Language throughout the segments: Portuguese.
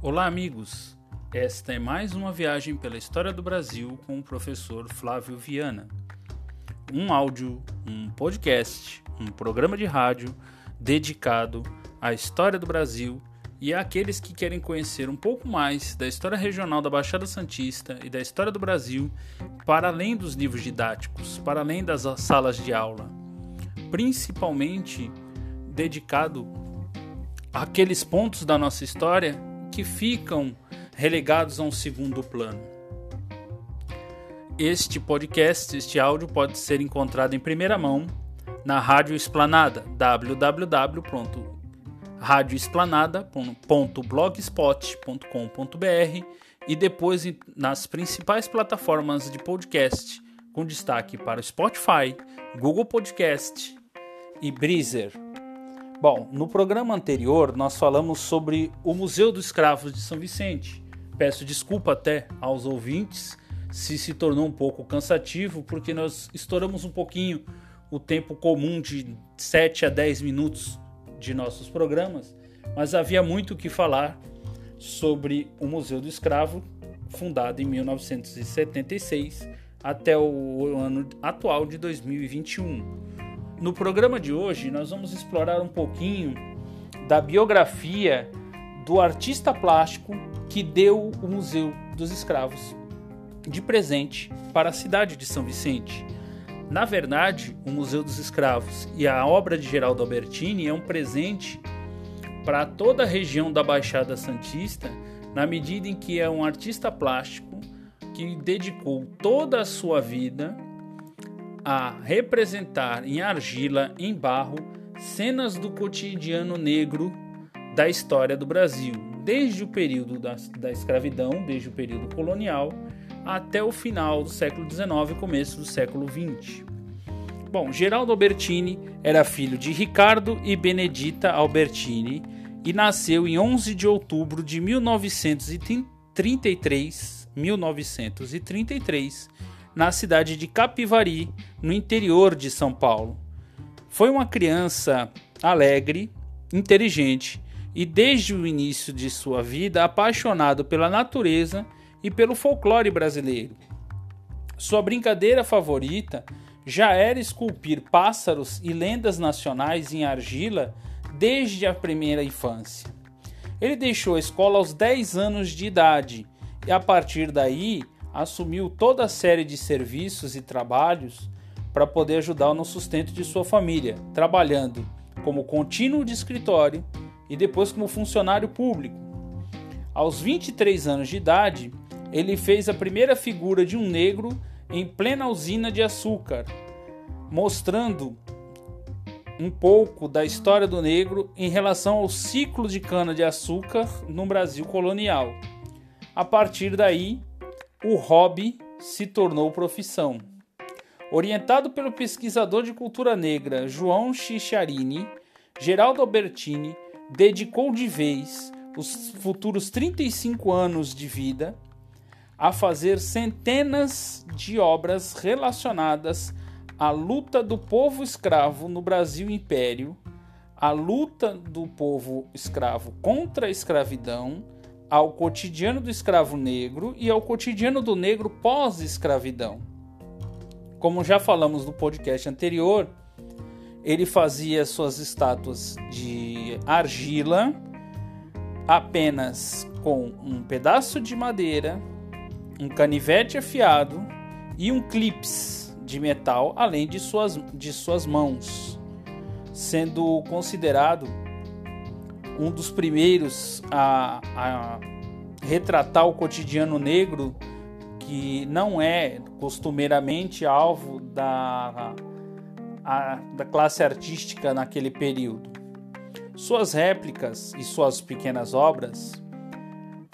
Olá, amigos! Esta é mais uma viagem pela história do Brasil com o professor Flávio Viana. Um áudio, um podcast, um programa de rádio dedicado à história do Brasil e àqueles que querem conhecer um pouco mais da história regional da Baixada Santista e da história do Brasil para além dos livros didáticos, para além das salas de aula, principalmente dedicado àqueles pontos da nossa história que ficam relegados a um segundo plano. Este podcast, este áudio pode ser encontrado em primeira mão na Rádio Esplanada, www.radioesplanada.blogspot.com.br e depois nas principais plataformas de podcast, com destaque para Spotify, Google Podcast e Breezer. Bom, no programa anterior nós falamos sobre o Museu dos Escravos de São Vicente. Peço desculpa até aos ouvintes se se tornou um pouco cansativo, porque nós estouramos um pouquinho o tempo comum de 7 a 10 minutos de nossos programas, mas havia muito o que falar sobre o Museu do Escravo, fundado em 1976 até o ano atual de 2021. No programa de hoje, nós vamos explorar um pouquinho da biografia do artista plástico que deu o Museu dos Escravos de presente para a cidade de São Vicente. Na verdade, o Museu dos Escravos e a obra de Geraldo Albertini é um presente para toda a região da Baixada Santista, na medida em que é um artista plástico que dedicou toda a sua vida a representar em argila, em barro, cenas do cotidiano negro da história do Brasil, desde o período da, da escravidão, desde o período colonial, até o final do século XIX e começo do século XX. Bom, Geraldo Albertini era filho de Ricardo e Benedita Albertini e nasceu em 11 de outubro de 1933, 1933 na cidade de Capivari, no interior de São Paulo. Foi uma criança alegre, inteligente e desde o início de sua vida apaixonado pela natureza e pelo folclore brasileiro. Sua brincadeira favorita já era esculpir pássaros e lendas nacionais em argila desde a primeira infância. Ele deixou a escola aos 10 anos de idade e a partir daí assumiu toda a série de serviços e trabalhos para poder ajudar no sustento de sua família, trabalhando como contínuo de escritório e depois como funcionário público. Aos 23 anos de idade, ele fez a primeira figura de um negro em plena usina de açúcar, mostrando um pouco da história do negro em relação ao ciclo de cana-de-açúcar no Brasil colonial. A partir daí, o hobby se tornou profissão. Orientado pelo pesquisador de cultura negra João Chicharini, Geraldo Albertini dedicou de vez os futuros 35 anos de vida a fazer centenas de obras relacionadas à luta do povo escravo no Brasil Império, à luta do povo escravo contra a escravidão ao cotidiano do escravo negro e ao cotidiano do negro pós-escravidão. Como já falamos no podcast anterior, ele fazia suas estátuas de argila apenas com um pedaço de madeira, um canivete afiado e um clips de metal, além de suas, de suas mãos, sendo considerado um dos primeiros a, a retratar o cotidiano negro que não é costumeiramente alvo da, a, da classe artística naquele período. Suas réplicas e suas pequenas obras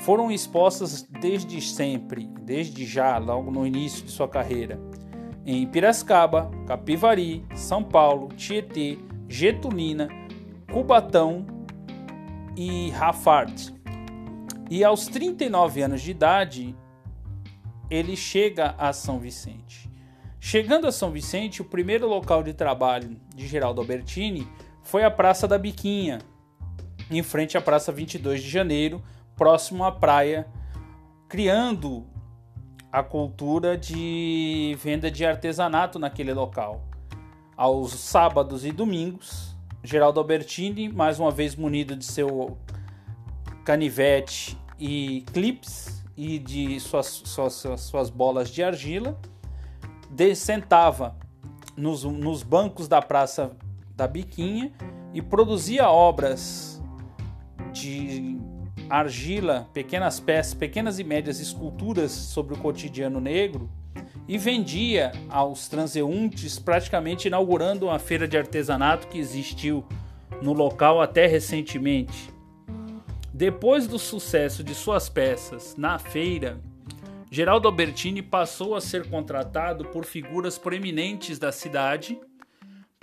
foram expostas desde sempre, desde já, logo no início de sua carreira, em Piracicaba, Capivari, São Paulo, Tietê, Getulina, Cubatão e Rafard. E aos 39 anos de idade, ele chega a São Vicente. Chegando a São Vicente, o primeiro local de trabalho de Geraldo Albertini foi a Praça da Biquinha, em frente à Praça 22 de Janeiro, próximo à praia, criando a cultura de venda de artesanato naquele local. Aos sábados e domingos, Geraldo Albertini, mais uma vez munido de seu canivete e clips e de suas, suas, suas bolas de argila, de, sentava nos, nos bancos da Praça da Biquinha e produzia obras de argila, pequenas peças, pequenas e médias esculturas sobre o cotidiano negro e vendia aos transeuntes, praticamente inaugurando uma feira de artesanato que existiu no local até recentemente. Depois do sucesso de suas peças na feira, Geraldo Albertini passou a ser contratado por figuras proeminentes da cidade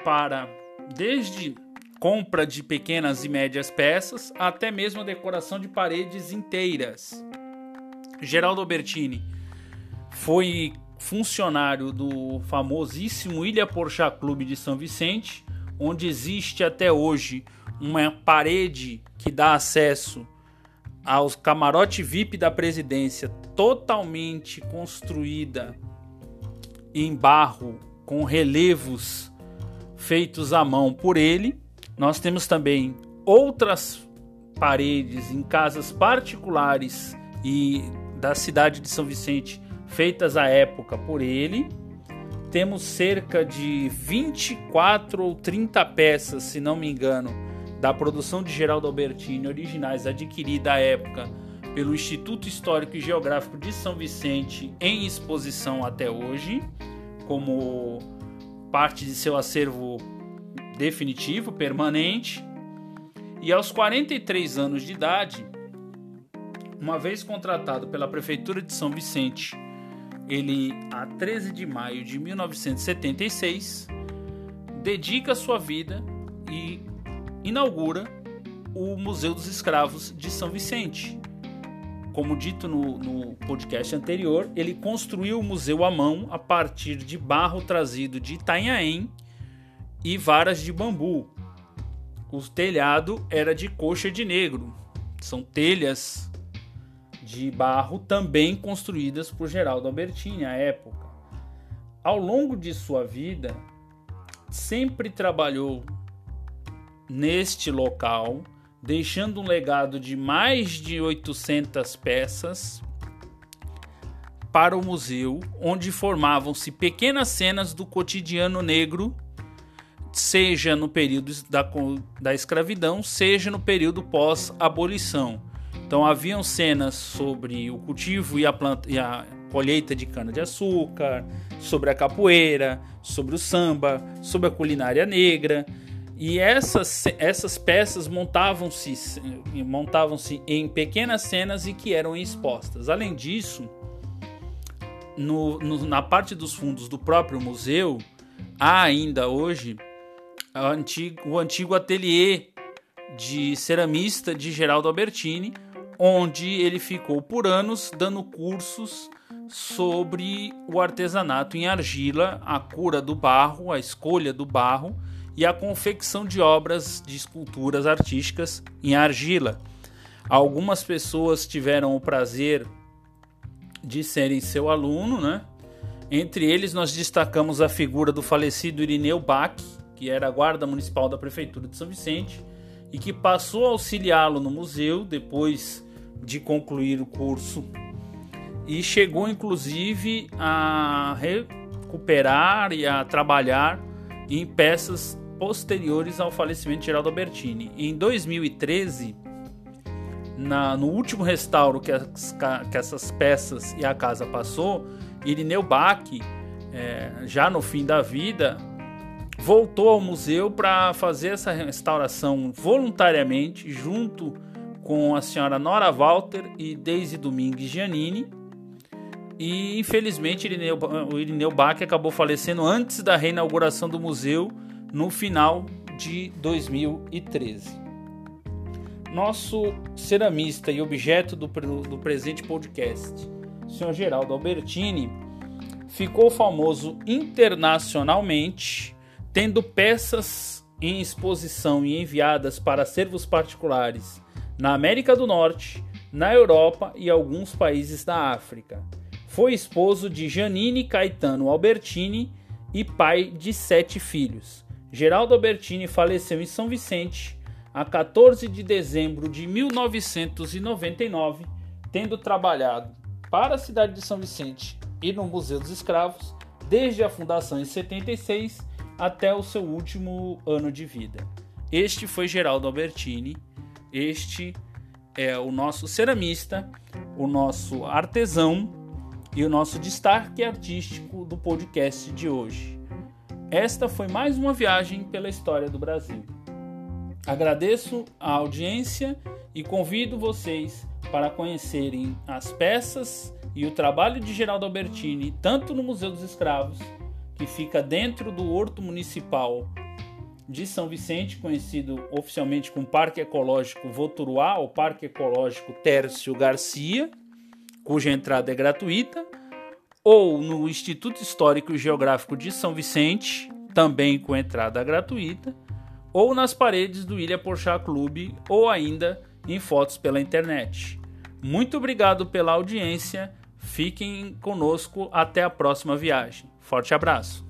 para, desde compra de pequenas e médias peças até mesmo a decoração de paredes inteiras. Geraldo Albertini foi funcionário do famosíssimo Ilha Porchá Clube de São Vicente, onde existe até hoje uma parede que dá acesso aos camarote VIP da presidência, totalmente construída em barro com relevos feitos à mão por ele. Nós temos também outras paredes em casas particulares e da cidade de São Vicente feitas à época por ele. Temos cerca de 24 ou 30 peças, se não me engano, da produção de Geraldo Albertini, originais adquirida à época pelo Instituto Histórico e Geográfico de São Vicente, em exposição até hoje, como parte de seu acervo definitivo, permanente. E aos 43 anos de idade, uma vez contratado pela Prefeitura de São Vicente ele, a 13 de maio de 1976, dedica sua vida e inaugura o Museu dos Escravos de São Vicente. Como dito no, no, podcast anterior, ele construiu o museu à mão a partir de barro trazido de Itanhaém e varas de bambu. O telhado era de coxa de negro. São telhas de barro também construídas por Geraldo Albertini à época. Ao longo de sua vida, sempre trabalhou neste local, deixando um legado de mais de 800 peças para o museu, onde formavam-se pequenas cenas do cotidiano negro, seja no período da, da escravidão, seja no período pós-abolição. Então haviam cenas sobre o cultivo e a, planta, e a colheita de cana-de-açúcar, sobre a capoeira, sobre o samba, sobre a culinária negra. E essas, essas peças montavam-se montavam-se em pequenas cenas e que eram expostas. Além disso, no, no, na parte dos fundos do próprio museu, há ainda hoje antigo, o antigo ateliê de ceramista de Geraldo Albertini, onde ele ficou por anos dando cursos sobre o artesanato em argila, a cura do barro, a escolha do barro e a confecção de obras de esculturas artísticas em argila. Algumas pessoas tiveram o prazer de serem seu aluno, né? Entre eles nós destacamos a figura do falecido Irineu Bach, que era guarda municipal da prefeitura de São Vicente e que passou a auxiliá-lo no museu depois de concluir o curso e chegou inclusive a recuperar e a trabalhar em peças posteriores ao falecimento de Geraldo Albertini. Em 2013, na, no último restauro que, as, que, essas peças e a casa passou, Irineu Bach, é, já no fim da vida, voltou ao museu para fazer essa restauração voluntariamente junto com a senhora Nora Walter e Daisy Domingues Giannini. E infelizmente Irineu, o Irineu Bach acabou falecendo antes da reinauguração do museu no final de 2013. Nosso ceramista e objeto do, do presente podcast, o senhor Geraldo Albertini, ficou famoso internacionalmente, tendo peças em exposição e enviadas para acervos particulares na América do Norte, na Europa e alguns países da África. Foi esposo de Janine Caetano Albertini e pai de sete filhos. Geraldo Albertini faleceu em São Vicente a 14 de dezembro de 1999, tendo trabalhado para a cidade de São Vicente e no Museu dos Escravos desde a fundação em 76 até o seu último ano de vida. Este foi Geraldo Albertini, este é o nosso ceramista, o nosso artesão e o nosso destaque artístico do podcast de hoje. Esta foi mais uma viagem pela história do Brasil. Agradeço a audiência e convido vocês para conhecerem as peças e o trabalho de Geraldo Albertini, tanto no Museu dos Escravos, que fica dentro do Horto Municipal de São Vicente, conhecido oficialmente como Parque Ecológico Voturuá, ou Parque Ecológico Tércio Garcia, cuja entrada é gratuita, ou no Instituto Histórico e Geográfico de São Vicente, também com entrada gratuita, ou nas paredes do Ilha Porchat Clube, ou ainda em fotos pela internet. Muito obrigado pela audiência Fiquem conosco até a próxima viagem. Forte abraço!